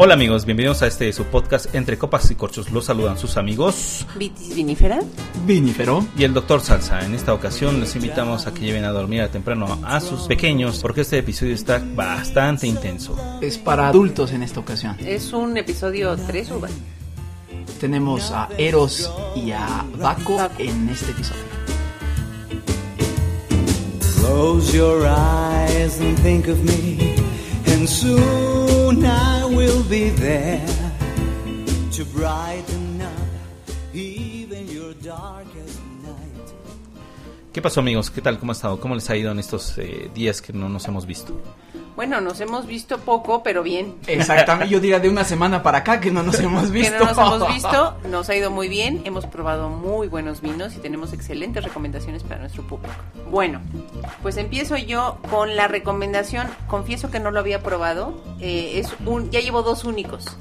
Hola amigos, bienvenidos a este su podcast Entre Copas y Corchos. Los saludan sus amigos Vitis Vinifera. Vinífero. y el Dr. Salsa. En esta ocasión les invitamos a que lleven a dormir a temprano a sus pequeños porque este episodio está bastante intenso. Es para adultos en esta ocasión. Es un episodio 3 uva. Tenemos a Eros y a Baco en este episodio. Close your eyes and think of me, and soon I will be there to brighten up even your darkest night. ¿Qué pasó amigos? ¿Qué tal? ¿Cómo ha estado? ¿Cómo les ha ido en estos eh, días que no nos hemos visto? Bueno, nos hemos visto poco, pero bien. Exactamente, yo diría de una semana para acá que no nos hemos Que visto. no nos hemos visto, nos ha ido muy bien, hemos probado muy buenos vinos y tenemos excelentes recomendaciones para nuestro público. Bueno, pues empiezo yo con la recomendación, confieso que no lo había probado, eh, es un, ya llevo dos únicos.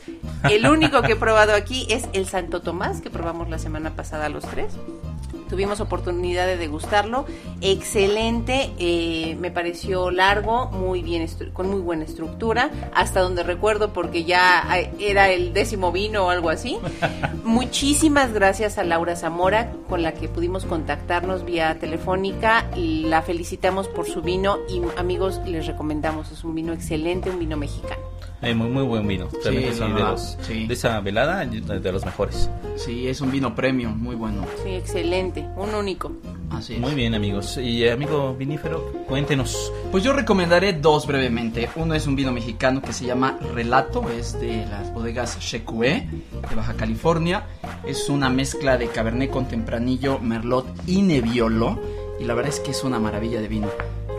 El único que he probado aquí es el Santo Tomás, que probamos la semana pasada los tres. Tuvimos oportunidad de degustarlo. Excelente, eh, me pareció largo, muy bien, con muy buena estructura, hasta donde recuerdo porque ya era el décimo vino o algo así. Muchísimas gracias a Laura Zamora, con la que pudimos contactarnos vía telefónica. La felicitamos por su vino y amigos, les recomendamos, es un vino excelente, un vino mexicano. Eh, muy, muy buen vino. Realmente sí, de, los- sí. de esa velada, de los mejores. Sí, es un vino premium, muy bueno. Sí, excelente, un único. Así es. Muy bien amigos. Y amigo vinífero, cuéntenos. Pues yo recomendaré dos brevemente. Uno es un vino mexicano que se llama Relato, es de las bodegas Shecue de Baja California. Es una mezcla de Cabernet con Tempranillo, Merlot y Nebbiolo. Y la verdad es que es una maravilla de vino.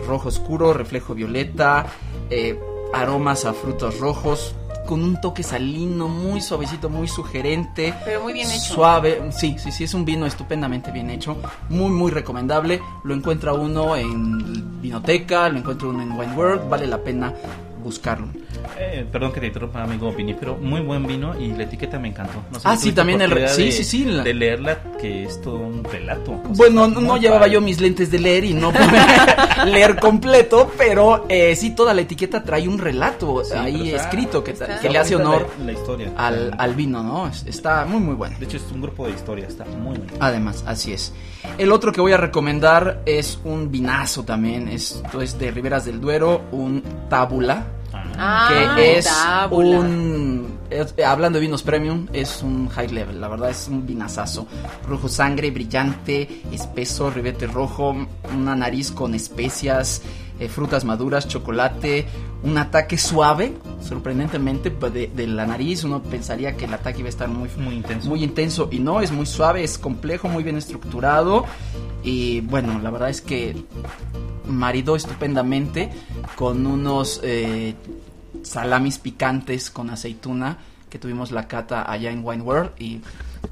Rojo oscuro, reflejo violeta, eh, aromas a frutos rojos, con un toque salino muy suavecito, muy sugerente. Pero muy bien hecho. Suave, sí, sí, sí, es un vino estupendamente bien hecho, muy, muy recomendable. Lo encuentra uno en Vinoteca, lo encuentra uno en Wine World, vale la pena buscarlo. Eh, perdón que te interrumpa, amigo vinífero. Muy buen vino y la etiqueta me encantó. No sé Ah, si sí, también el sí, de- sí, sí, la- De leerla, que es todo un relato. Bueno, no llevaba yo mis lentes de leer y no pude leer completo, pero eh, sí, toda la etiqueta trae un relato Sí, pero ahí escrito que, está- que le hace honor La, la historia. al, al vino, ¿no? Es- Está muy, muy bueno. De hecho, es un grupo de historia, está muy bueno. Además, así es. El otro que voy a recomendar es un vinazo también. Esto es de Riberas del Duero, un tábula. Ah, que es un. es- eh, hablando de vinos premium, es un high level. La verdad es un vinazazo. Rojo sangre, brillante, espeso, ribete rojo, una nariz con especias, eh, frutas maduras, chocolate, un ataque suave, sorprendentemente, pues, de, de la nariz. Uno pensaría que el ataque iba a estar muy, Muy intenso. muy intenso y no, es muy suave, es complejo, muy bien estructurado y bueno, la verdad es que maridó estupendamente con unos eh, salamis picantes con aceituna que tuvimos la cata allá en Wine World y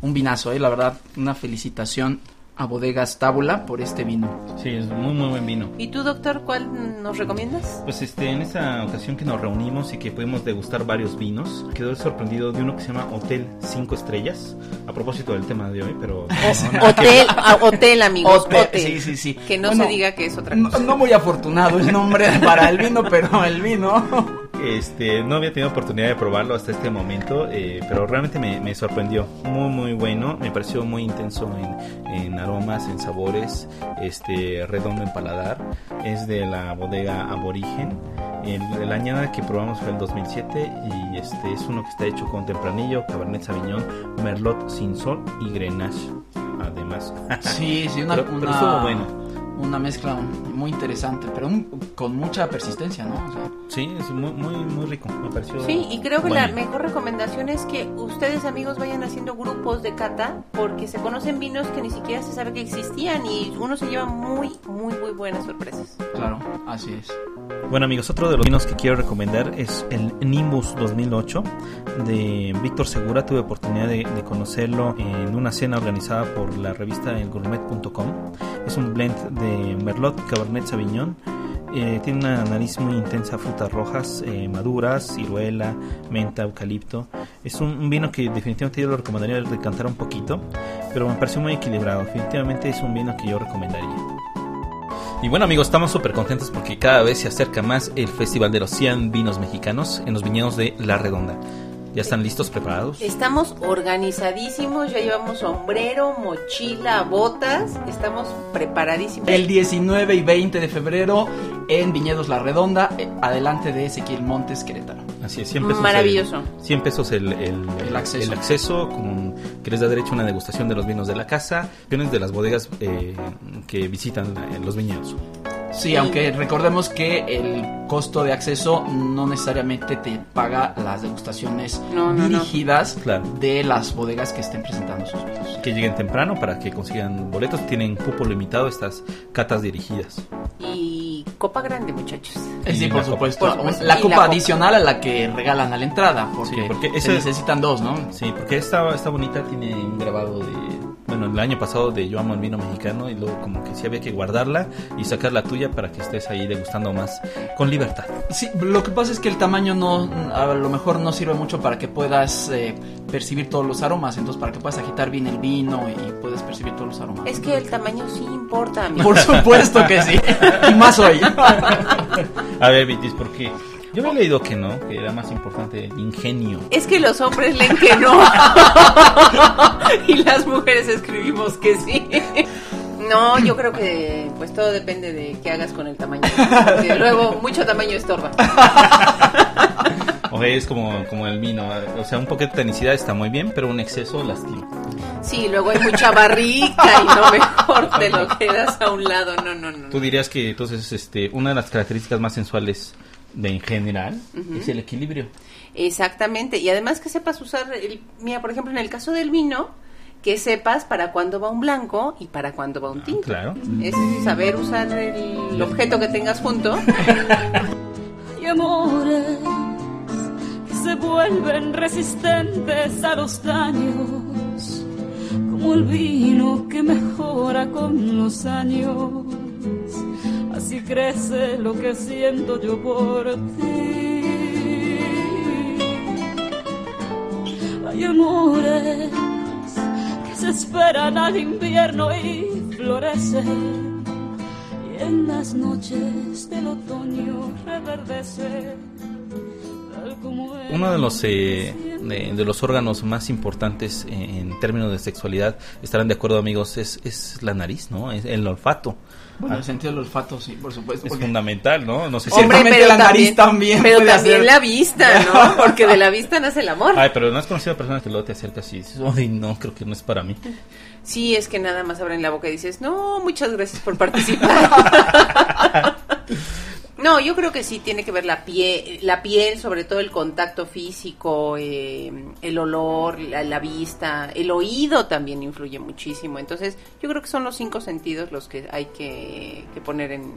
un vinazo, eh, la verdad, una felicitación a Bodegas Tábula por este vino. Sí, es muy, muy buen vino. ¿Y tú, doctor, cuál nos recomiendas? Pues este, en esa ocasión que nos reunimos y que pudimos degustar varios vinos, quedó sorprendido de uno que se llama Hotel 5 Estrellas, a propósito del tema de hoy, pero... Hotel, ah, hotel, amigos, Hotel, hotel. sí, sí, sí. Que no Bueno, se diga que es otra No, cosa. no muy afortunado el nombre para el vino, pero el vino. Este, no había tenido oportunidad de probarlo hasta este momento, eh, pero realmente me, me sorprendió. Muy, muy bueno. Me pareció muy intenso en, en aromas, en sabores, este, redondo en paladar. Es de la bodega Aborigen. El, el añada que probamos fue el 2007 y este es uno que está hecho con tempranillo, cabernet sauvignon, merlot sin sol y grenache. Además, Sí, sí, una, Pero- pero estuvo bueno. Una mezcla muy interesante, pero un- con mucha persistencia, ¿no? O sea, sí, es muy, muy, muy rico. Me pareció. Sí, y creo que la bueno. mejor recomendación es que ustedes amigos vayan haciendo grupos de cata porque se conocen vinos que ni siquiera se sabe que existían y uno se lleva muy, muy, muy buenas sorpresas. claro, así es. Bueno amigos, otro de los vinos que quiero recomendar es el Nimbus 2008 de Víctor Segura. Tuve oportunidad de, de conocerlo en una cena organizada por la revista elgourmet.com. Es un blend de Merlot, Cabernet Sauvignon. Eh, tiene una nariz muy intensa, frutas rojas, eh, maduras, ciruela, menta, eucalipto. Es un, vino que definitivamente yo lo recomendaría decantar un poquito, pero me pareció muy equilibrado. Definitivamente es un vino que yo recomendaría. Y bueno amigos, estamos súper contentos porque cada vez se acerca más el Festival de los 100 Vinos Mexicanos en los viñedos de La Redonda. ¿Ya están listos, preparados? Estamos organizadísimos, ya llevamos sombrero, mochila, botas, estamos preparadísimos. El 19 y 20 de febrero en Viñedos La Redonda, eh, adelante de Ezequiel Montes, Querétaro. Así es, 100 pesos. Maravilloso. El, 100 pesos el, el, El acceso. el acceso, con, que les da derecho a una degustación de los vinos de la casa, opciones de las bodegas eh, que visitan eh, los viñedos. Sí, aunque recordemos que el costo de acceso no necesariamente te paga las degustaciones No, no, no. dirigidas Claro. de las bodegas que estén presentando sus vinos. Que lleguen temprano para que consigan boletos. Tienen cupo limitado estas catas dirigidas. Y copa grande, muchachos. Eh, Sí, por la supuesto. copa. Por supuesto. La copa la copa. adicional a la que regalan a la entrada, porque, Sí, porque se necesitan dos, ¿no? Sí, porque esta, esta bonita tiene un grabado de... Bueno, el año pasado de Yo amo el vino mexicano y luego como que sí había que guardarla y sacar la tuya para que estés ahí degustando más con libertad. Sí, lo que pasa es que el tamaño no, a lo mejor no sirve mucho para que puedas eh, percibir todos los aromas, entonces para que puedas agitar bien el vino y puedas percibir todos los aromas. Es que el tamaño sí importa, amigo. Por supuesto que sí, y más hoy. A ver, Vitis, ¿por qué? Yo había leído que no, que era más importante el ingenio. Es que los hombres leen que no. y las mujeres escribimos que sí. No, yo creo que pues todo depende de qué hagas con el tamaño. Porque luego mucho tamaño estorba. O es como, como el vino. O sea, un poquito de tanicidad está muy bien, pero un exceso lastima. Sí, luego hay mucha barrica y no mejor te lo quedas a un lado. No, no, no. Tú dirías que entonces este, una de las características más sensuales de en general es el equilibrio. Exactamente. Y además que sepas usar, el, mira, por ejemplo, en el caso del vino, que sepas para cuándo va un blanco y para cuándo va un tinto. Claro. Es saber usar el objeto que tengas junto. y amores que se vuelven resistentes a los daños, como el vino que mejora con los años. Así crece lo que siento yo por ti. Hay amores que se esperan al invierno y florecen. Y en las noches del otoño reverdece. Uno de los, eh, de, de los órganos más importantes en, en términos de sexualidad, estarán de acuerdo amigos, es, es la nariz, ¿no? Es el olfato. Bueno, el sentido del olfato, sí, por supuesto. Es porque- fundamental, ¿no? No sé si... Hombre, Ciertamente la nariz también Pero puede también hacer- la vista, ¿no? Porque de la vista nace el amor. Ay, pero no has conocido a personas que luego te acercas y dices, ay, no, creo que no es para mí. Sí, es que nada más abren la boca y dices, no, muchas gracias por participar. No, yo creo que sí tiene que ver la piel, la piel, sobre todo el contacto físico, eh, el olor, la, la vista, el oído también influye muchísimo. Entonces, yo creo que son los cinco sentidos los que hay que, que poner en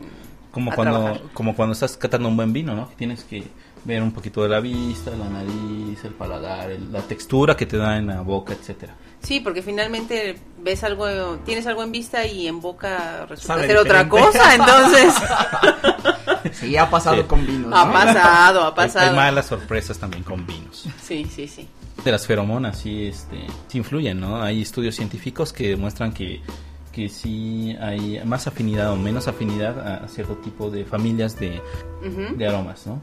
Como a cuando, trabajar. como cuando estás catando un buen vino, ¿no? Que Tienes que ver un poquito de la vista, la nariz, el paladar, el- la textura que te da en la boca, etcétera. Sí, porque finalmente ves algo, tienes algo en vista y en boca resulta Sabe ser otra cosa, entonces Sí, ha pasado Sí. con vinos. ha pasado, ha Hay, pasado. hay malas sorpresas también con vinos. Sí, sí, sí. De las feromonas sí, este, sí influyen, ¿no? Hay estudios científicos que demuestran que, que sí hay más afinidad o menos afinidad a cierto tipo de familias de, de aromas, ¿no?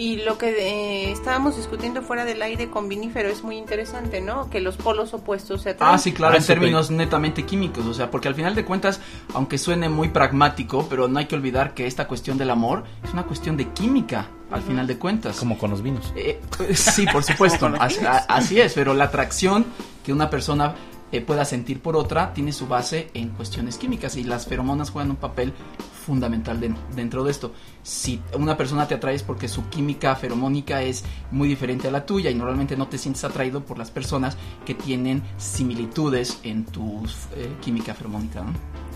Y lo que eh, estábamos discutiendo fuera del aire con vinífero es muy interesante, ¿no? Que los polos opuestos se atraen. Ah, sí, claro, Ah, en términos netamente químicos, o sea, porque al final de cuentas, aunque suene muy pragmático, pero no hay que olvidar que esta cuestión del amor es una cuestión de química, al final de cuentas. Como con los vinos. Eh, sí, por supuesto, así, a- así es, pero la atracción que una persona eh, pueda sentir por otra tiene su base en cuestiones químicas y las feromonas juegan un papel fundamental den- dentro de esto. Si una persona te atrae es porque su química feromónica es muy diferente a la tuya y normalmente no te sientes atraído por las personas que tienen similitudes en tu eh, química feromónica. ¿no?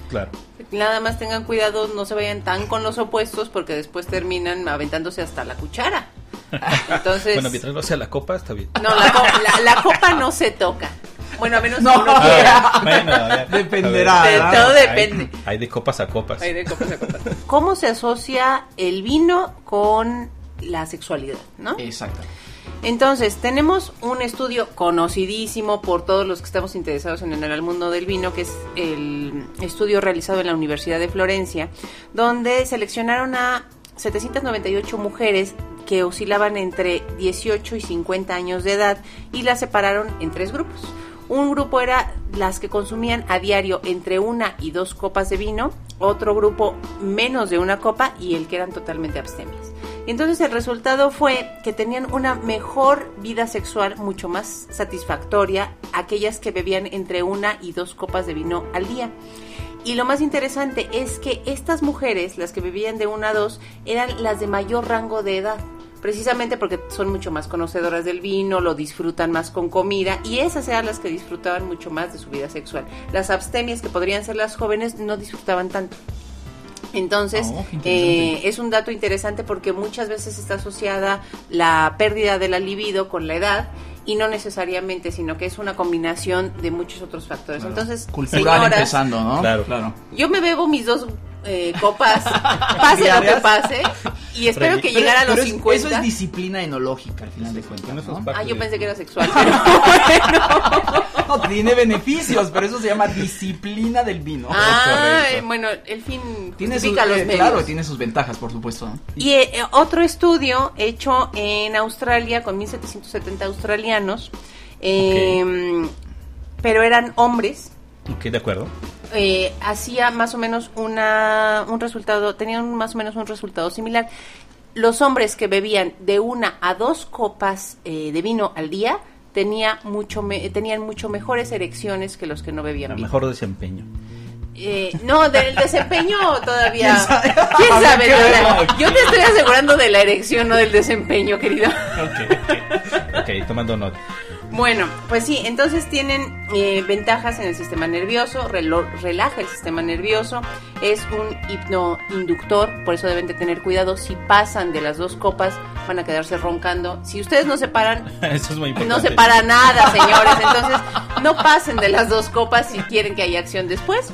Claro. Nada más tengan cuidado, no se vayan tan con los opuestos porque después terminan aventándose hasta la cuchara. Entonces, Bueno, mientras no sea la copa, está bien. no, la, co- la- la copa no se toca. Bueno, a menos No. que uno A ver, bueno, a ver, Dependerá, a ver. De ¿verdad? todo Hay- depende. Hay, de copas a copas. Hay de copas a copas. ¿Cómo se asocia el vino con la sexualidad, no? Exacto. Entonces, tenemos un estudio conocidísimo por todos los que estamos interesados en el mundo del vino, que es el estudio realizado en la Universidad de Florencia, donde seleccionaron a 798 mujeres que oscilaban entre 18 y 50 años de edad y las separaron en tres grupos. Un grupo era las que consumían a diario entre una y dos copas de vino, otro grupo menos de una copa y el que eran totalmente abstemias. Entonces el resultado fue que tenían una mejor vida sexual, mucho más satisfactoria, aquellas que bebían entre una y dos copas de vino al día. Y lo más interesante es que estas mujeres, las que bebían de una a dos, eran las de mayor rango de edad precisamente porque son mucho más conocedoras del vino, lo disfrutan más con comida y esas eran las que disfrutaban mucho más de su vida sexual. Las abstemias que podrían ser las jóvenes no disfrutaban tanto. Entonces, Oh, eh, es un dato interesante porque muchas veces está asociada la pérdida de la libido con la edad y no necesariamente, sino que es una combinación de muchos otros factores. Entonces, Cultural señoras, empezando, ¿no? Claro. claro. yo me bebo mis dos eh, copas, pase lo pase, y espero que Pero- llegara a los pero es- 50. Eso es disciplina enológica al final de cuentas. ¿no? Ah, yo pensé que era sexual, pero bueno. No, tiene beneficios, pero eso se llama disciplina del vino. Ah, correcto. bueno, el fin tiene sus, los eh, claro, tiene sus ventajas, por supuesto. ¿no? Y eh, eh, otro estudio hecho en Australia con 1770 australianos, eh, pero eran hombres, Ok, de acuerdo. eh, hacía más o menos una, un resultado, tenían más o menos un resultado similar. Los hombres que bebían de una a dos copas eh, de vino al día tenía mucho me- tenían mucho mejores erecciones que los que no bebían vino. mejor desempeño. Eh, no, del desempeño todavía. ¿Quién sabe? ¿Quién sabe? yo te estoy asegurando de la erección, no del desempeño, querido. Ok, ok. Ok, tomando nota. Bueno, pues sí, entonces tienen eh, ventajas en el sistema nervioso, relo- relaja el sistema nervioso, es un hipnoinductor, por eso deben de tener cuidado. Si pasan de las dos copas, van a quedarse roncando. Si ustedes no se paran, Eso es muy importante. no se para nada, señores. Entonces, no pasen de las dos copas si quieren que haya acción después.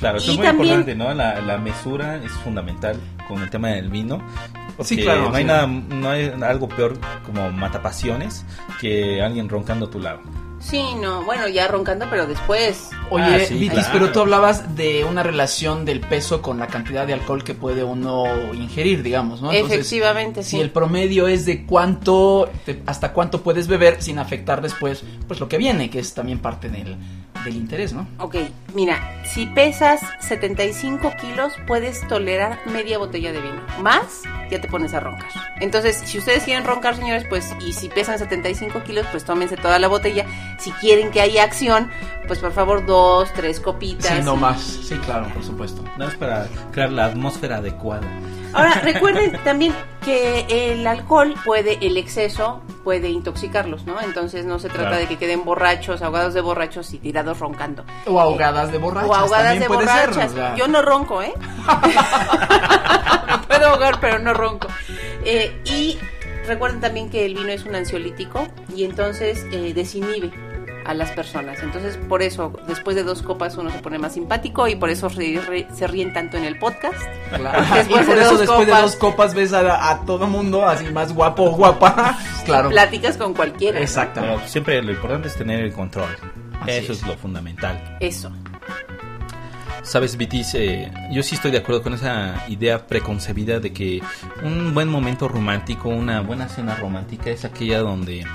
Claro, eso Y es muy también- importante, ¿no? La, la mesura es fundamental con el tema del vino. Porque Sí, claro, no hay nada, no hay algo peor como matapasiones que alguien roncando a tu lado. Sí, no, bueno, ya roncando, pero después. Oye, Ah, sí, Vitis, claro. pero tú hablabas de una relación del peso con la cantidad de alcohol que puede uno ingerir, digamos, ¿no? Entonces, Efectivamente, sí. Si el promedio es de cuánto, te- hasta cuánto puedes beber sin afectar después, pues lo que viene, que es también parte del, del interés, ¿no? Ok, mira, si pesas 75 kilos, puedes tolerar media botella de vino. Más, ya te pones a roncar. Entonces, si ustedes quieren roncar, señores, pues, y si pesan 75 kilos, pues tómense toda la botella. Si quieren que haya acción, pues por favor, dos, tres copitas. Sí, no más. Sí, claro, por supuesto. No es para crear la atmósfera adecuada. Ahora, recuerden también que el alcohol puede, el exceso puede intoxicarlos, ¿no? Entonces no se trata Claro. de que queden borrachos, ahogados de borrachos y tirados roncando. O ahogadas de borrachas. o ahogadas de ser, borrachas. o sea. Yo no ronco, ¿eh? Me puedo ahogar, pero no ronco. Eh, y recuerden también que el vino es un ansiolítico y entonces eh, desinhibe a las personas. Entonces, por eso, después de dos copas uno se pone más simpático y por eso se, re- se ríen tanto en el podcast. Claro. Después y por de eso dos después de copas. dos copas ves a, a todo mundo así más guapo o guapa. claro. Platicas con cualquiera. Exactamente. Pero siempre lo importante es tener el control. Así Eso es. es. lo fundamental. Eso. Sabes, Vitis, eh, yo sí estoy de acuerdo con esa idea preconcebida de que un buen momento romántico, una buena cena romántica es aquella donde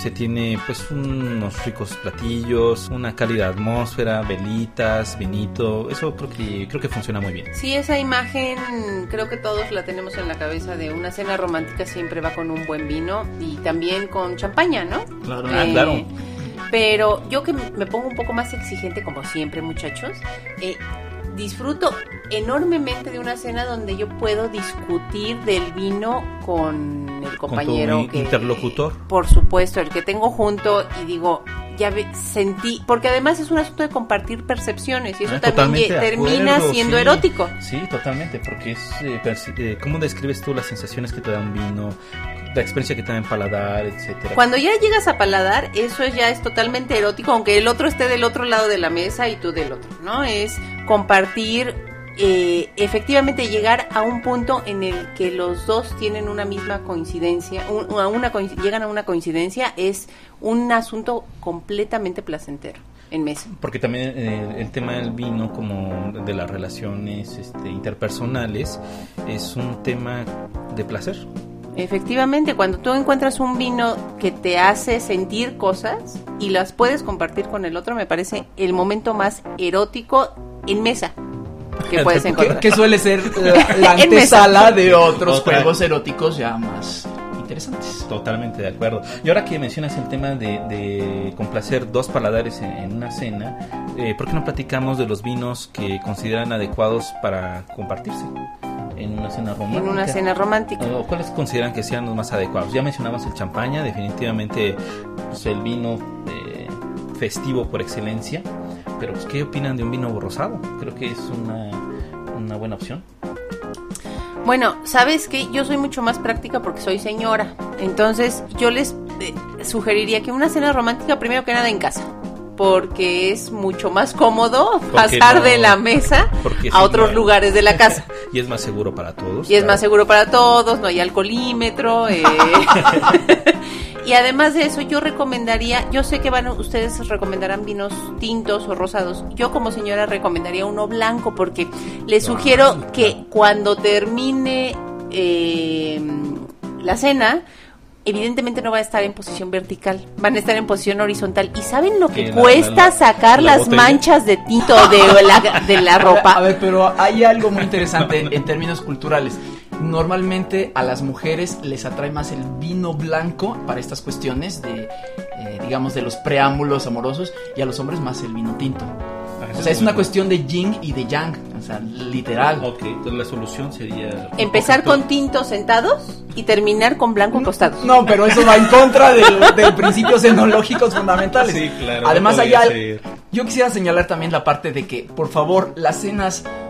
se tiene pues unos ricos platillos, una cálida atmósfera, velitas, vinito, eso creo que creo que funciona muy bien. Sí, esa imagen creo que todos la tenemos en la cabeza de una cena romántica siempre va con un buen vino y también con champaña, ¿no? Claro. Ah, claro. Pero yo que me pongo un poco más exigente como siempre, muchachos, eh, disfruto enormemente de una cena donde yo puedo discutir del vino con el compañero que interlocutor. por supuesto el que tengo junto y digo ya ve- sentí porque además es un asunto de compartir percepciones y eso Ah, también termina acuerdo, siendo sí. erótico Sí, totalmente, porque es eh, eh, cómo describes tú las sensaciones que te da un vino, la experiencia que te da en paladar, etcétera. Cuando ya llegas a paladar, eso ya es totalmente erótico, aunque el otro esté del otro lado de la mesa y tú del otro, ¿no? Es compartir, eh, efectivamente llegar a un punto en el que los dos tienen una misma coincidencia, un- a una, coinc- llegan a una coincidencia, es un asunto completamente placentero en mesa. Porque también eh, el tema del vino, como de las relaciones este, interpersonales, es un tema de placer. Efectivamente, cuando tú encuentras un vino que te hace sentir cosas y las puedes compartir con el otro, me parece el momento más erótico en mesa que puedes Que, encontrar. que suele ser la, la antesala de otros Otra. juegos eróticos ya más interesantes. Totalmente de acuerdo. Y ahora que mencionas el tema de, de complacer dos paladares en, en una cena, eh, ¿por qué no platicamos de los vinos que consideran adecuados para compartirse en una cena romántica? En una cena romántica. ¿O cuáles consideran que sean los más adecuados? Ya mencionamos el champaña, definitivamente pues, el vino eh, festivo por excelencia. Pero pues, ¿qué opinan de un vino rosado? Creo que es una, una buena opción. Bueno, sabes que yo soy mucho más práctica porque soy señora. Entonces, yo les eh, sugeriría que una cena romántica, primero que nada, en casa. Porque es mucho más cómodo pasar no- de la mesa porque a otros lugares de la casa. Y es más seguro para todos. Y es claro. más seguro para todos, no hay alcoholímetro. eh. y además de eso, yo recomendaría, yo sé que van a- ustedes recomendarán vinos tintos o rosados. Yo como señora recomendaría uno blanco porque les sugiero Blanco. que cuando termine eh, la cena, evidentemente no va a estar en posición vertical, van a estar en posición horizontal. ¿Y saben lo que la- cuesta la- sacar la las botella. manchas de tinto de la, de la ropa? A ver, pero hay algo muy interesante en términos culturales. Normalmente a las mujeres les atrae más el vino blanco para estas cuestiones de, eh, digamos, de los preámbulos amorosos y a los hombres más el vino tinto. Ah, O sea, es una cuestión de yin y de yang, o sea, literal. Ok, entonces la solución sería... Empezar con tintos sentados y terminar con blanco acostados. No, pero eso va en contra del, del principios enológicos fundamentales. Sí, claro, Además, no hay podría al- ser. yo quisiera señalar también la parte de que, por favor, las cenas mm,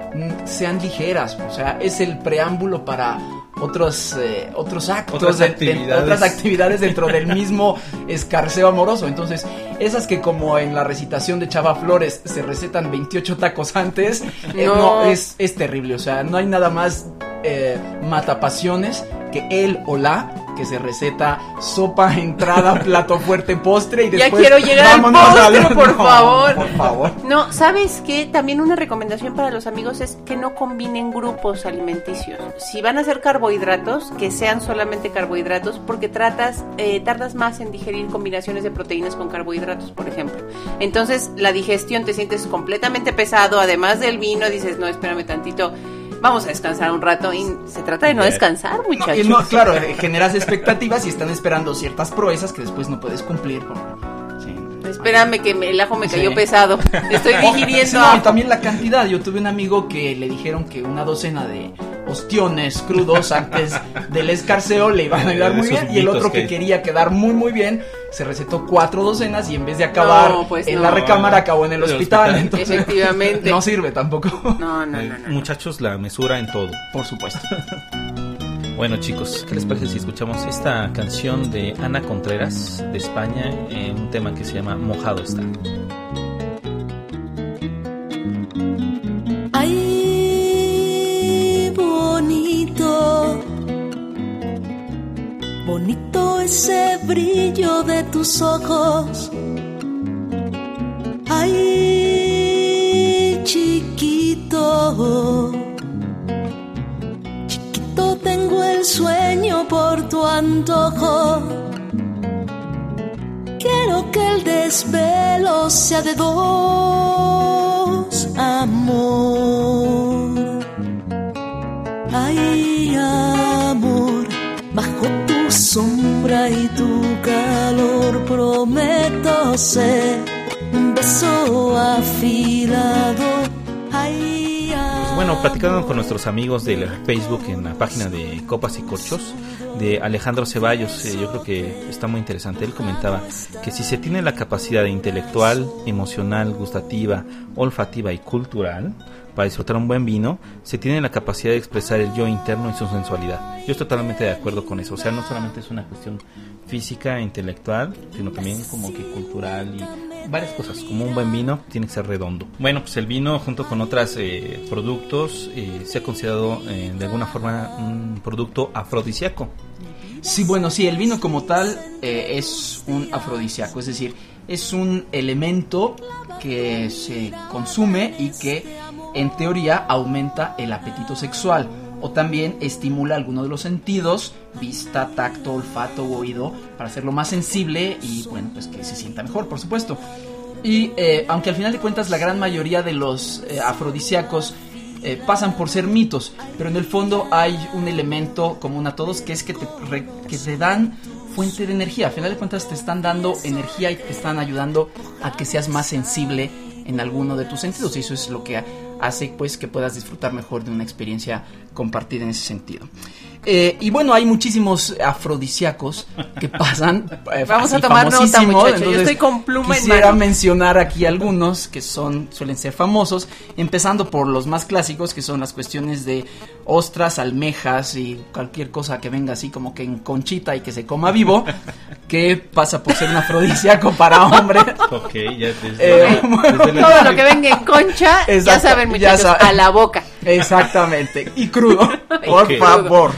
sean ligeras. O sea, es el preámbulo para otros eh, otros actos, Otras de- de- actividades. otras actividades dentro del mismo escarceo amoroso. Entonces, esas que como en la recitación de Chava Flores se recetan 28 tacos antes, eh, no, es, es terrible. O sea, no hay nada más eh, matapasiones que él o la que se receta sopa, entrada, plato fuerte, postre y Ya después quiero llegar al vámonos postre, por No, favor. Por favor. No, ¿sabes qué? También una recomendación para los amigos es que no combinen grupos alimenticios. Si van a hacer carbohidratos, que sean solamente carbohidratos, porque tratas, eh, tardas más en digerir combinaciones de proteínas con carbohidratos, por ejemplo. Entonces, la digestión te sientes completamente pesado, además del vino, dices, no, espérame tantito, vamos a descansar un rato. Y se trata de no descansar, muchachos. no, claro, eh, generas expectativas y están esperando ciertas proezas que después no puedes cumplir. sí. Espérame que me- el ajo me cayó Sí. pesado. Estoy digiriendo sí, no, también la cantidad. Yo tuve un amigo que le dijeron que una docena de ostiones crudos antes del escarceo le iban a ayudar muy Esos bien. Y el otro que que- quería quedar muy, muy bien se recetó cuatro docenas y en vez de acabar No, pues en no. la recámara acabó en el hospital. hospital. Entonces, Efectivamente. no sirve tampoco. No, no, Eh, no, no. Muchachos, la mesura en todo. Por supuesto. Bueno chicos, ¿qué les parece si escuchamos esta canción de Ana Contreras de España en un tema que se llama Mojado está? Bonito ese brillo de tus ojos. Ay, chiquito, chiquito tengo el sueño por tu antojo. Quiero que el desvelo sea de dos, amor. Sombra y tu calor prometo ser un beso afilado. Ay, Pues bueno, platicando con nuestros amigos del Facebook en la página de Copas y Corchos de Alejandro Ceballos, eh, yo creo que está muy interesante. Él comentaba que si se tiene la capacidad intelectual, emocional, gustativa, olfativa y cultural para disfrutar un buen vino, se tiene la capacidad de expresar el yo interno y su sensualidad. Yo estoy totalmente de acuerdo con eso. O sea, no solamente es una cuestión física, intelectual, sino también como que cultural y varias cosas. Como un buen vino tiene que ser redondo. Bueno, pues el vino junto con otros productos eh, se ha considerado eh, de alguna forma un producto afrodisíaco. Sí, bueno, sí, el vino como tal eh, es un afrodisíaco, es decir, es un elemento que se consume y que en teoría aumenta el apetito sexual o también estimula alguno de los sentidos vista, tacto, olfato u oído para hacerlo más sensible y bueno, pues que se sienta mejor, por supuesto. Y eh, aunque al final de cuentas la gran mayoría de los eh, afrodisíacos eh, pasan por ser mitos, pero en el fondo hay un elemento común a todos que es que te, que te dan fuente de energía. Al final de cuentas te están dando energía y te están ayudando a que seas más sensible en alguno de tus sentidos y eso es lo que hace pues que puedas disfrutar mejor de una experiencia compartida en ese sentido. Eh, y bueno, hay muchísimos afrodisíacos que pasan. eh, Vamos a tomar nota, muchachos. Yo estoy con pluma en Quisiera mano. mencionar aquí algunos que son suelen ser famosos, empezando por los más clásicos que son las cuestiones de ostras, almejas y cualquier cosa que venga así como que en conchita y que se coma vivo, que pasa por ser un afrodisíaco para hombre. Ok, ya desde, Eh, desde la- Todo lo que venga en concha, ya saben, ya muchachos, saben. a la boca. Exactamente. Y crudo, por favor.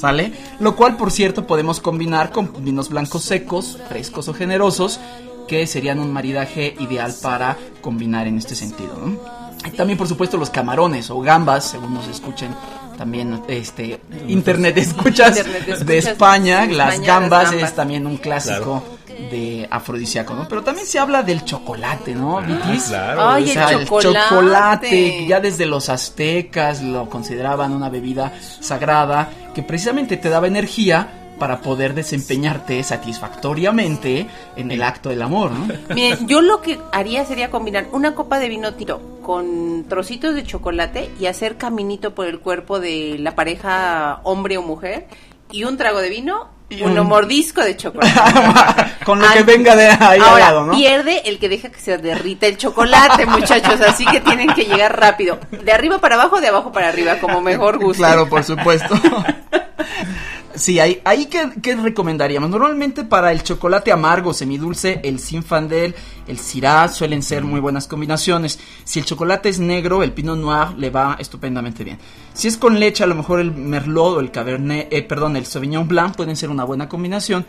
¿Sale? Lo cual, por cierto, podemos combinar con vinos blancos secos, frescos o generosos, que serían un maridaje ideal para combinar en este sentido. ¿no? Y también, por supuesto, los camarones o gambas, según nos escuchen. También este internet escuchas, Internet escuchas de España, de las España, gambas, las gambas. es también un clásico de afrodisíaco, ¿no? Pero también se habla del chocolate, ¿no? Vitis? claro. Ay, O el sea, chocolate. chocolate, ya desde los aztecas lo consideraban una bebida sagrada que precisamente te daba energía para poder desempeñarte satisfactoriamente en el acto del amor, ¿no? Miren, yo lo que haría sería combinar una copa de vino tiro con trocitos de chocolate y hacer caminito por el cuerpo de la pareja hombre o mujer y un trago de vino Y y un un- mordisco de chocolate. Con lo que venga de ahí al Ahora, lado, ¿no? pierde el que deja que se derrita el chocolate, muchachos, así que tienen que llegar rápido. De arriba para abajo, de abajo para arriba, como mejor guste. Claro, por supuesto. Sí, ahí, ahí ¿qué, qué recomendaríamos? Normalmente para el chocolate amargo, semidulce, el Zinfandel, el Syrah suelen ser muy buenas combinaciones. Si el chocolate es negro, el Pinot Noir le va estupendamente bien. Si es con leche, a lo mejor el Merlot o el Cabernet, eh, perdón, el Sauvignon Blanc pueden ser una buena combinación.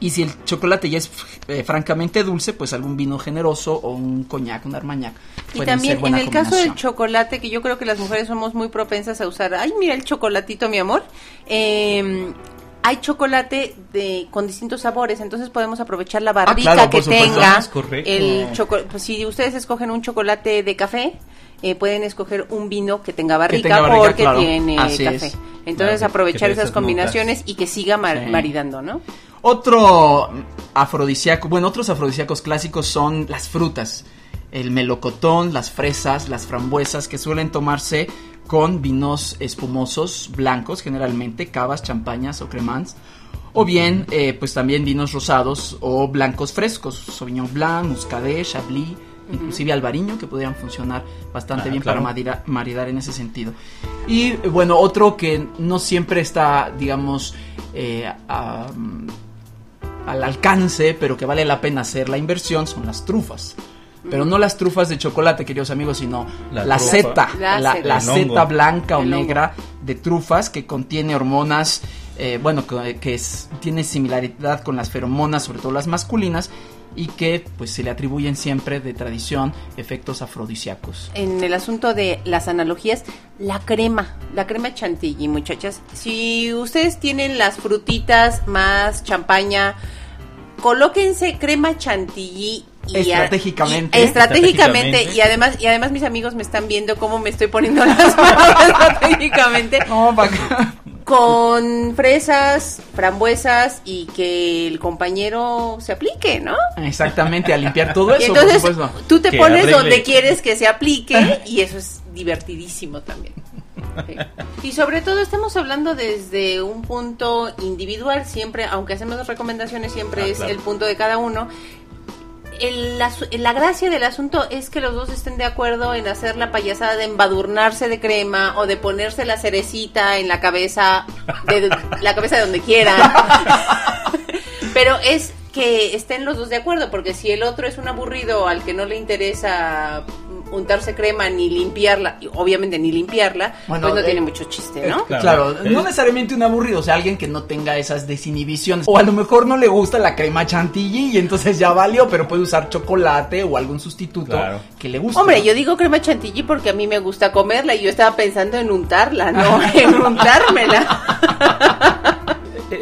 Y si el chocolate ya es eh, francamente dulce, pues algún vino generoso o un coñac, un armagnac. Y también ser buena en el caso del chocolate, que yo creo que las mujeres somos muy propensas a usar, ay, mira el chocolatito, mi amor. Eh, hay chocolate de con distintos sabores, entonces podemos aprovechar la barrica Ah, claro, que tenga. Es correcto. El pues si ustedes escogen un chocolate de café, eh, pueden escoger un vino que tenga barrica, tenga barrica, porque claro. tiene Así café. es. Entonces Claro, aprovechar esas combinaciones y que siga mar- Sí. maridando, ¿no? Otro afrodisíaco, bueno, otros afrodisíacos clásicos son las frutas. El melocotón, las fresas, las frambuesas, que suelen tomarse con vinos espumosos blancos, generalmente cavas, champañas o cremants. O bien, eh, pues también vinos rosados o blancos frescos, Sauvignon Blanc, Muscadet, Chablis, inclusive Albariño, que podrían funcionar bastante Ah, bien claro. para marida- maridar en ese sentido. Y bueno, otro que no siempre está, digamos, eh, a- al alcance, pero que vale la pena hacer la inversión, son las trufas. Pero no las trufas de chocolate, queridos amigos, sino La seta, La la, seta. la blanca o negra de trufas que contiene hormonas, eh, bueno, que, que es- tiene similaridad con las feromonas, sobre todo las masculinas, y que pues se le atribuyen siempre de tradición efectos afrodisíacos. en el asunto de las analogías, la crema, la crema chantilly, muchachas. Si ustedes tienen las frutitas más champaña, colóquense crema chantilly y a- Estratégicamente. y- estratégicamente y además y además mis amigos me están viendo cómo me estoy poniendo las manos estratégicamente No. Con fresas, frambuesas y que el compañero se aplique, ¿no? Exactamente, a limpiar todo Y eso, entonces por supuesto. tú te Que pones arregle. donde quieres que se aplique y eso es divertidísimo también. Y sobre todo estamos hablando desde un punto individual, siempre, aunque hacemos recomendaciones, siempre Ah, es claro. el punto de cada uno. El asu- la gracia del asunto es que los dos estén de acuerdo en hacer la payasada de embadurnarse de crema o de ponerse la cerecita en la cabeza, de la cabeza de donde quieran. Pero es que estén los dos de acuerdo, porque si el otro es un aburrido al que no le interesa untarse crema ni limpiarla, y obviamente ni limpiarla, Bueno, pues no eh, tiene mucho chiste, ¿no? Claro. Claro, Eh, no necesariamente un aburrido, o sea, alguien que no tenga esas desinhibiciones. O a lo mejor no le gusta la crema chantilly y entonces ya valió, pero puede usar chocolate o algún sustituto Claro. que le guste. Hombre, ¿no? yo digo crema chantilly porque a mí me gusta comerla y yo estaba pensando en untarla, no en untármela.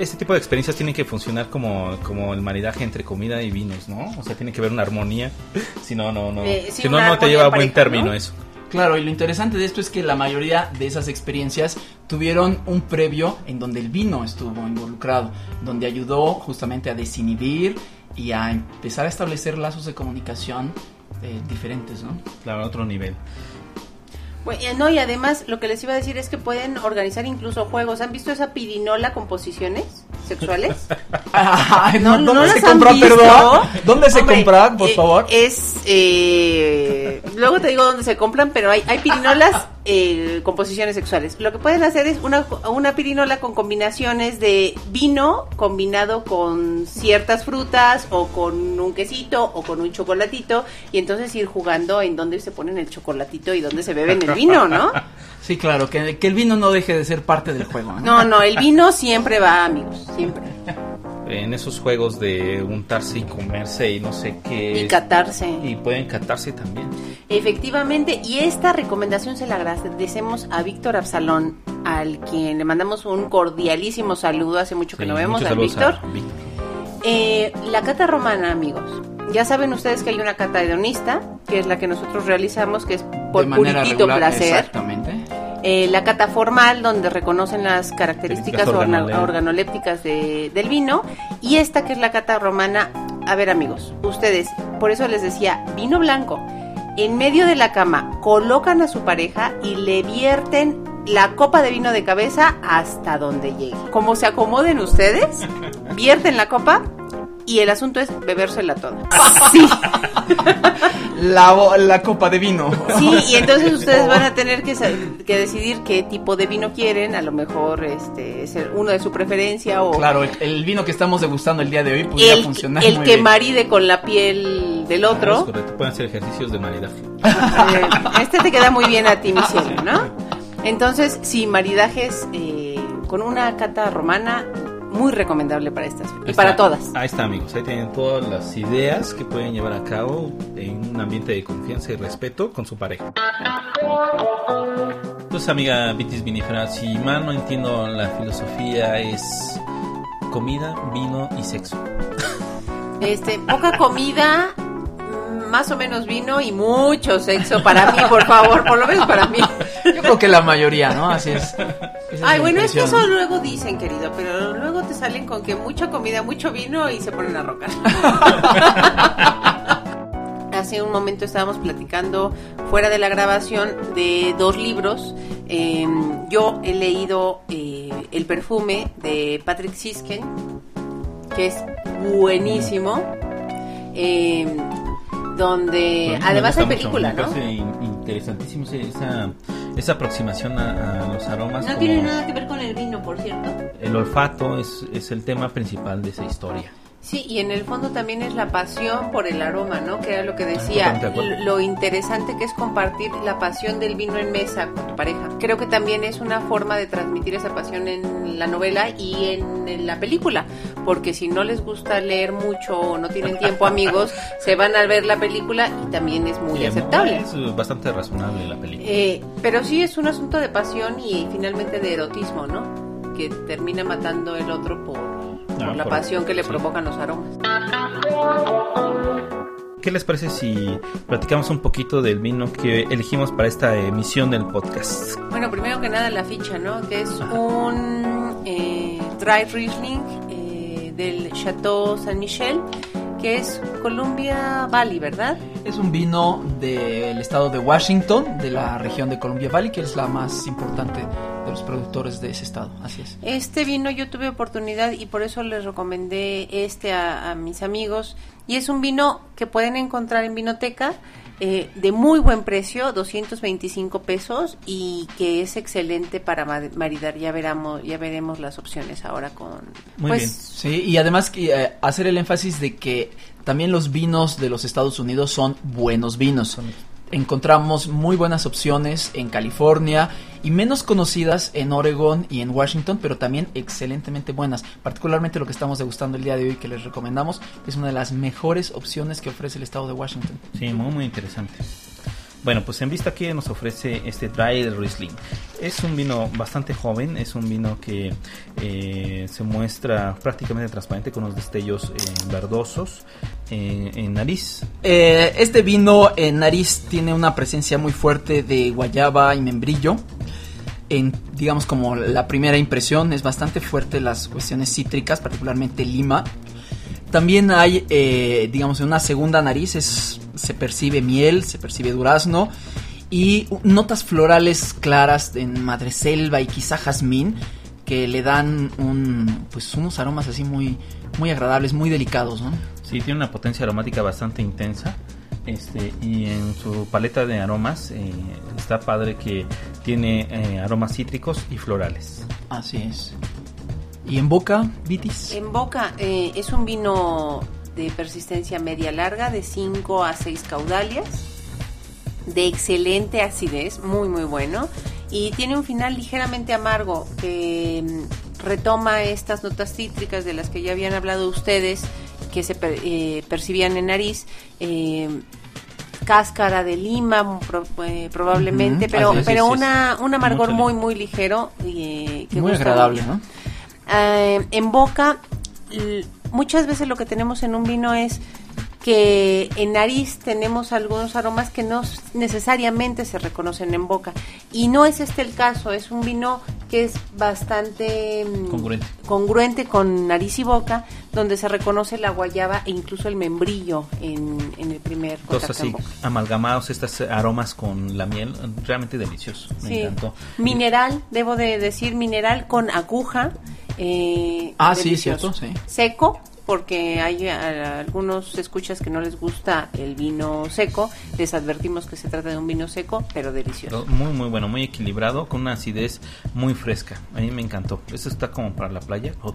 Este tipo de experiencias tienen que funcionar como, como el maridaje entre comida y vinos, ¿no? O sea, tiene que haber una armonía. Si no, no, no. Eh, sí, si no, una no te lleva a en buen término ¿no? eso. Claro, y lo interesante de esto es que la mayoría de esas experiencias tuvieron un previo en donde el vino estuvo involucrado, donde ayudó justamente a desinhibir y a empezar a establecer lazos de comunicación eh, diferentes, ¿no? Claro, a otro nivel. Bueno, no, y además lo que les iba a decir es que pueden organizar incluso juegos. ¿Han visto esa pirinola con posiciones sexuales? Ay, No, no ¿Dónde las se compra, perdón? ¿Dónde se Hombre, compra, por eh, favor? Es, eh, luego te digo dónde se compran, pero hay, hay pirinolas eh, con posiciones sexuales. Lo que pueden hacer es una, una pirinola con combinaciones de vino combinado con ciertas frutas o con un quesito o con un chocolatito y entonces ir jugando en dónde se ponen el chocolatito y dónde se beben el vino, ¿no? Sí, claro, que, que el vino no deje de ser parte del juego, ¿no? No, no, el vino siempre va, amigos, siempre. En esos juegos de untarse y comerse y no sé qué. Y catarse. Y pueden catarse también. Efectivamente, y esta recomendación se la agradecemos a Víctor Absalón, al quien le mandamos un cordialísimo saludo, hace mucho que Sí, no vemos al Víctor. a Víctor. Eh, la cata romana, amigos. Ya saben ustedes que hay una cata hedonista, que es la que nosotros realizamos, que es por puritito regular, placer. Exactamente. Eh, la cata formal, donde reconocen las características organolépticas. organolépticas de- del vino. Y esta que es la cata romana. A ver, amigos, ustedes, por eso les decía, vino blanco. En medio de la cama colocan a su pareja y le vierten la copa de vino de cabeza hasta donde llegue. Como se acomoden ustedes, vierten la copa y el asunto es bebérsela toda. Sí. La, la copa de vino. Sí, y entonces ustedes van a tener que, que decidir qué tipo de vino quieren. A lo mejor este es uno de su preferencia o Claro, el, el vino que estamos degustando el día de hoy pudiera el, funcionar el muy que bien. maride con la piel del Es otro. correcto, pueden hacer ejercicios de maridaje. Eh, este te queda muy bien a ti, mi cielo, ¿no? Entonces, sí, maridajes eh, con una cata romana muy recomendable para estas y para todas. Ahí está, amigos. Ahí tienen todas las ideas que pueden llevar a cabo en un ambiente de confianza y respeto con su pareja. Entonces, amiga Vitis Vinifera, si mal no entiendo la filosofía, es comida, vino y sexo. Este, poca comida, más o menos vino y mucho sexo para mí, por favor, por lo menos para mí. Yo creo que la mayoría, ¿no? Así es. Esa Ay, bueno, es que eso luego dicen, querido, pero luego te salen con que mucha comida, mucho vino y se ponen a rocar. Hace un momento estábamos platicando fuera de la grabación de dos libros. Eh, yo he leído eh, El perfume de Patrick Sisken, que es buenísimo. Eh, donde Bueno, me además hay mucho, película, me ¿no? in- interesantísimo esa, esa aproximación a, a los aromas. No como tiene nada que ver con el vino, por cierto. El olfato es, es el tema principal de esa historia. Sí, y en el fondo también es la pasión por el aroma, ¿no? Que era lo que decía, de lo interesante que es compartir la pasión del vino en mesa con tu pareja. Creo que también es una forma de transmitir esa pasión en la novela y en, en la película, porque si no les gusta leer mucho o no tienen tiempo, amigos, se van a ver la película y también es muy aceptable. Es bastante razonable la película. Eh, pero sí es un asunto de pasión y finalmente de erotismo, ¿no? Que termina matando el otro por, por Ah, la por- pasión que le sí. provocan los aromas. ¿Qué les parece si platicamos un poquito del vino que elegimos para esta emisión del podcast? Bueno, primero que nada la ficha, ¿no? Que es un eh, Dry Riesling eh, del Chateau Saint Michel, que es Columbia Valley, ¿verdad? Es un vino del estado de Washington, de la región de Columbia Valley, que es la más importante los productores de ese estado. Así es. Este vino yo tuve oportunidad y por eso les recomendé este a, a mis amigos. Y es un vino que pueden encontrar en Vinoteca eh, de muy buen precio, 225 pesos y que es excelente para ma- maridar. Ya veremos, ya veremos las opciones ahora con. Muy pues, bien. Sí, y además que, eh, hacer el énfasis de que también los vinos de los Estados Unidos son buenos vinos. Encontramos muy buenas opciones en California y menos conocidas en Oregon y en Washington, pero también excelentemente buenas. Particularmente lo que estamos degustando el día de hoy que les recomendamos es una de las mejores opciones que ofrece el estado de Washington. Sí, muy, muy interesante. Bueno, pues en vista aquí nos ofrece este Dry Riesling. Es un vino bastante joven, es un vino que eh, se muestra prácticamente transparente con unos destellos eh, verdosos eh, en nariz. Este vino en nariz tiene una presencia muy fuerte de guayaba y membrillo. En, digamos, como la primera impresión, es bastante fuerte las cuestiones cítricas, particularmente lima. También hay, eh, digamos, en una segunda nariz es- se percibe miel, se percibe durazno y notas florales claras en madreselva y quizá jazmín que le dan un, pues unos aromas así muy, muy agradables, muy delicados, ¿no? Sí, tiene una potencia aromática bastante intensa. Este, y en su paleta de aromas eh, está padre que tiene eh, aromas cítricos y florales. Así es. ¿Y en boca, Vitis? En boca eh, es un vino de persistencia media larga, de 5 a 6 caudalias, de excelente acidez, muy muy bueno, y tiene un final ligeramente amargo que mm, retoma estas notas cítricas de las que ya habían hablado ustedes, que se per- eh, percibían en nariz. eh, cáscara de lima pro- eh, probablemente pero es, pero una un amargor muy muy ligero y eh, que Muy gusta agradable, mucho. ¿no? Eh, en boca, muchas veces lo que tenemos en un vino es que en nariz tenemos algunos aromas que no necesariamente se reconocen en boca. Y no es este el caso, es un vino que es bastante mm, Congruente. congruente con nariz y boca, donde se reconoce la guayaba e incluso el membrillo en, en el primer Entonces en así, boca. amalgamados estos aromas con la miel, realmente delicioso. Me Sí. encantó. Mineral, debo de decir mineral con aguja. Eh, Ah, sí, cierto, sí. Seco, porque hay a- algunos escuchas que no les gusta el vino seco. Les advertimos que se trata de un vino seco, pero delicioso. Muy, muy bueno, muy equilibrado, con una acidez muy fresca. A mí me encantó. Esto está como para la playa. Oh,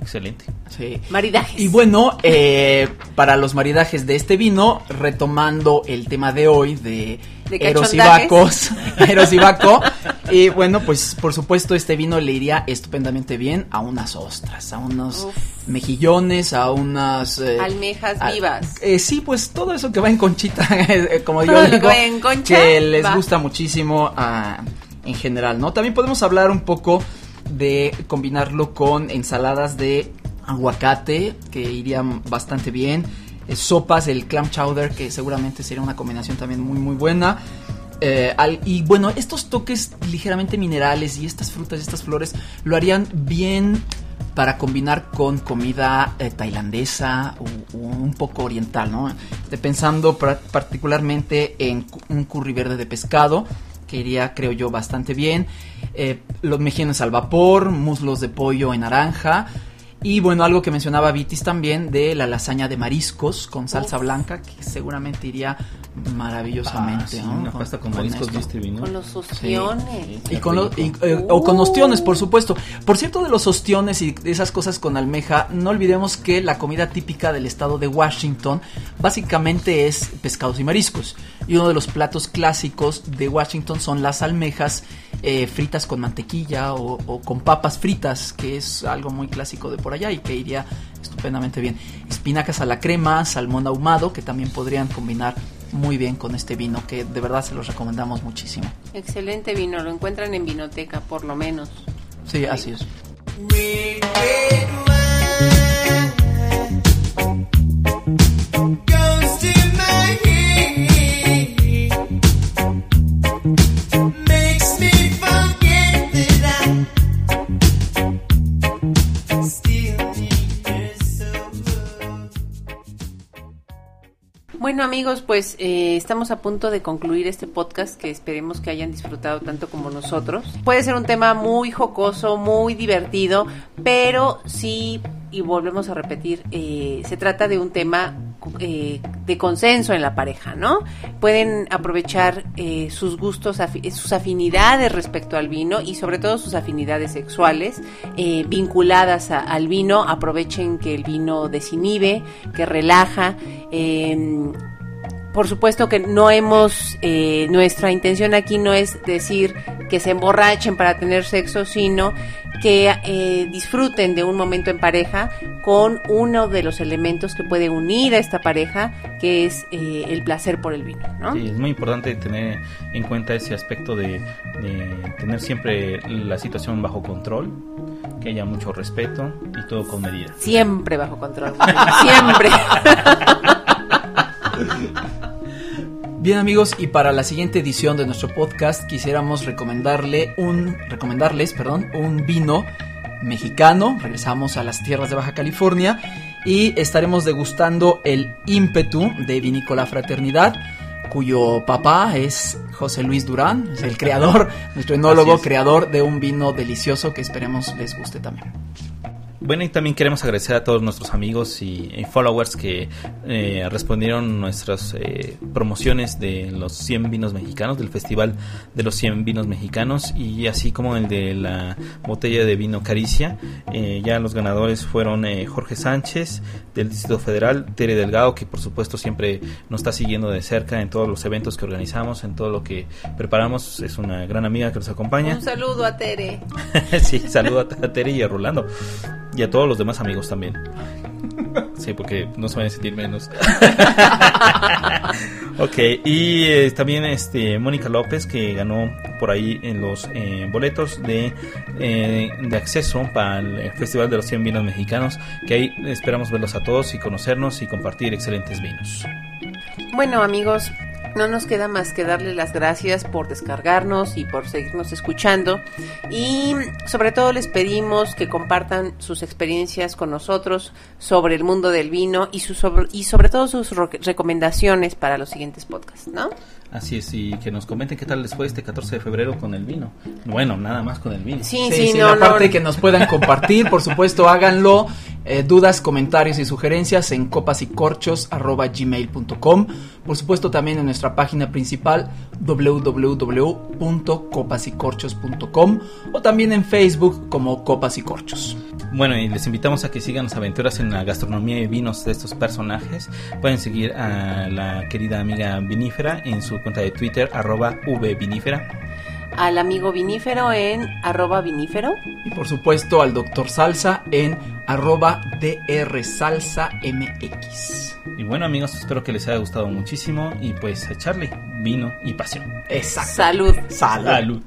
excelente. Sí. Maridajes. Y bueno, eh, para los maridajes de este vino, retomando el tema de hoy de, De Eros y bueno, pues por supuesto este vino le iría estupendamente bien a unas ostras, a unos Uf. mejillones, a unas... eh, Almejas a- vivas. eh, sí, pues todo eso que va en conchita, eh, como yo que digo, va en concha, que les va. gusta muchísimo ah, en general, ¿no? También podemos hablar un poco de combinarlo con ensaladas de aguacate, que irían bastante bien. Eh, sopas, el clam chowder, que seguramente sería una combinación también muy, muy buena. Eh, y bueno, estos toques ligeramente minerales y estas frutas y estas flores lo harían bien para combinar con comida eh, tailandesa o, un poco oriental, ¿no? Estoy pensando particularmente en un curry verde de pescado, que iría, creo yo, bastante bien. Los mejillones al vapor, muslos de pollo en naranja. Y bueno, algo que mencionaba Vitis también de la lasaña de mariscos con salsa blanca, que seguramente iría Ah, maravillosamente, sí, ¿no? una pasta con, mariscos este vino. Con los ostiones. Y con los- y, rico. eh, o con ostiones, por supuesto. Por cierto, de los ostiones y de esas cosas con almeja, no olvidemos que la comida típica del estado de Washington básicamente es pescados y mariscos. Y uno de los platos clásicos de Washington son las almejas eh, fritas con mantequilla o, o con papas fritas, que es algo muy clásico de por allá y que iría estupendamente bien. Espinacas a la crema, salmón ahumado, que también podrían combinar muy bien con este vino, que de verdad se los recomendamos muchísimo. Excelente vino, lo encuentran en Vinoteca, por lo menos. Sí, así es. Bueno amigos, pues eh, estamos a punto de concluir este podcast que esperemos que hayan disfrutado tanto como nosotros. Puede ser un tema muy jocoso, muy divertido, pero sí, y volvemos a repetir, eh, se trata de un tema eh, de consenso en la pareja, ¿no? Pueden aprovechar eh, sus gustos, sus afinidades respecto al vino y sobre todo sus afinidades sexuales eh, vinculadas al vino. Aprovechen que el vino desinhibe, que relaja. Por supuesto que no hemos, eh, nuestra intención aquí no es decir que se emborrachen para tener sexo, sino que eh, disfruten de un momento en pareja con uno de los elementos que puede unir a esta pareja, que es eh, el placer por el vino, ¿no? Sí, es muy importante tener en cuenta ese aspecto de, de tener siempre la situación bajo control, que haya mucho respeto y todo con medida. Siempre bajo control, siempre. Bien amigos, y para la siguiente edición de nuestro podcast quisiéramos recomendarle un, recomendarles perdón, un vino mexicano. Regresamos a las tierras de Baja California y estaremos degustando el ímpetu de Vinícola Fraternidad, cuyo papá es José Luis Durán, es el creador, nuestro enólogo, creador de un vino delicioso que esperemos les guste también. Bueno, y también queremos agradecer a todos nuestros amigos y, y followers que eh, respondieron nuestras eh, promociones de los 100 vinos mexicanos, del Festival de los 100 vinos mexicanos, y así como el de la botella de vino Caricia. Eh, ya los ganadores fueron eh, Jorge Sánchez del Distrito Federal, Tere Delgado, que por supuesto siempre nos está siguiendo de cerca en todos los eventos que organizamos, en todo lo que preparamos. Es una gran amiga que nos acompaña. Un saludo a Tere. sí, saludo a Tere y a Rolando. Y a todos los demás amigos también. Sí, porque no se van a sentir menos. ok, y eh, también este Mónica López que ganó por ahí en los eh, boletos de, eh, de acceso para el Festival de los 100 Vinos Mexicanos, que ahí esperamos verlos a todos y conocernos y compartir excelentes vinos. Bueno amigos, no nos queda más que darles las gracias por descargarnos y por seguirnos escuchando y sobre todo les pedimos que compartan sus experiencias con nosotros sobre el mundo del vino y, su sobre, y sobre todo sus recomendaciones para los siguientes podcasts, ¿no? Así es, y que nos comenten qué tal les fue este 14 de febrero con el vino. Bueno, nada más con el vino. Sí, Sí, sí, sí, no, la parte no. que nos puedan compartir, por supuesto, háganlo. Eh, dudas, comentarios y sugerencias en copasycorchos.gmail.com Por supuesto, también en nuestra página principal www.copasycorchos.com o también en Facebook como Copas y Corchos. Bueno, y les invitamos a que sigan las aventuras en la gastronomía y vinos de estos personajes. Pueden seguir a la querida amiga Vinífera en su cuenta de Twitter, arroba vvinífera al amigo vinífero en arroba vinífero. Y por supuesto al doctor Salsa en arroba drsalsamx. Y bueno amigos, espero que les haya gustado muchísimo y pues echarle vino y pasión. Exacto. Salud. Salud.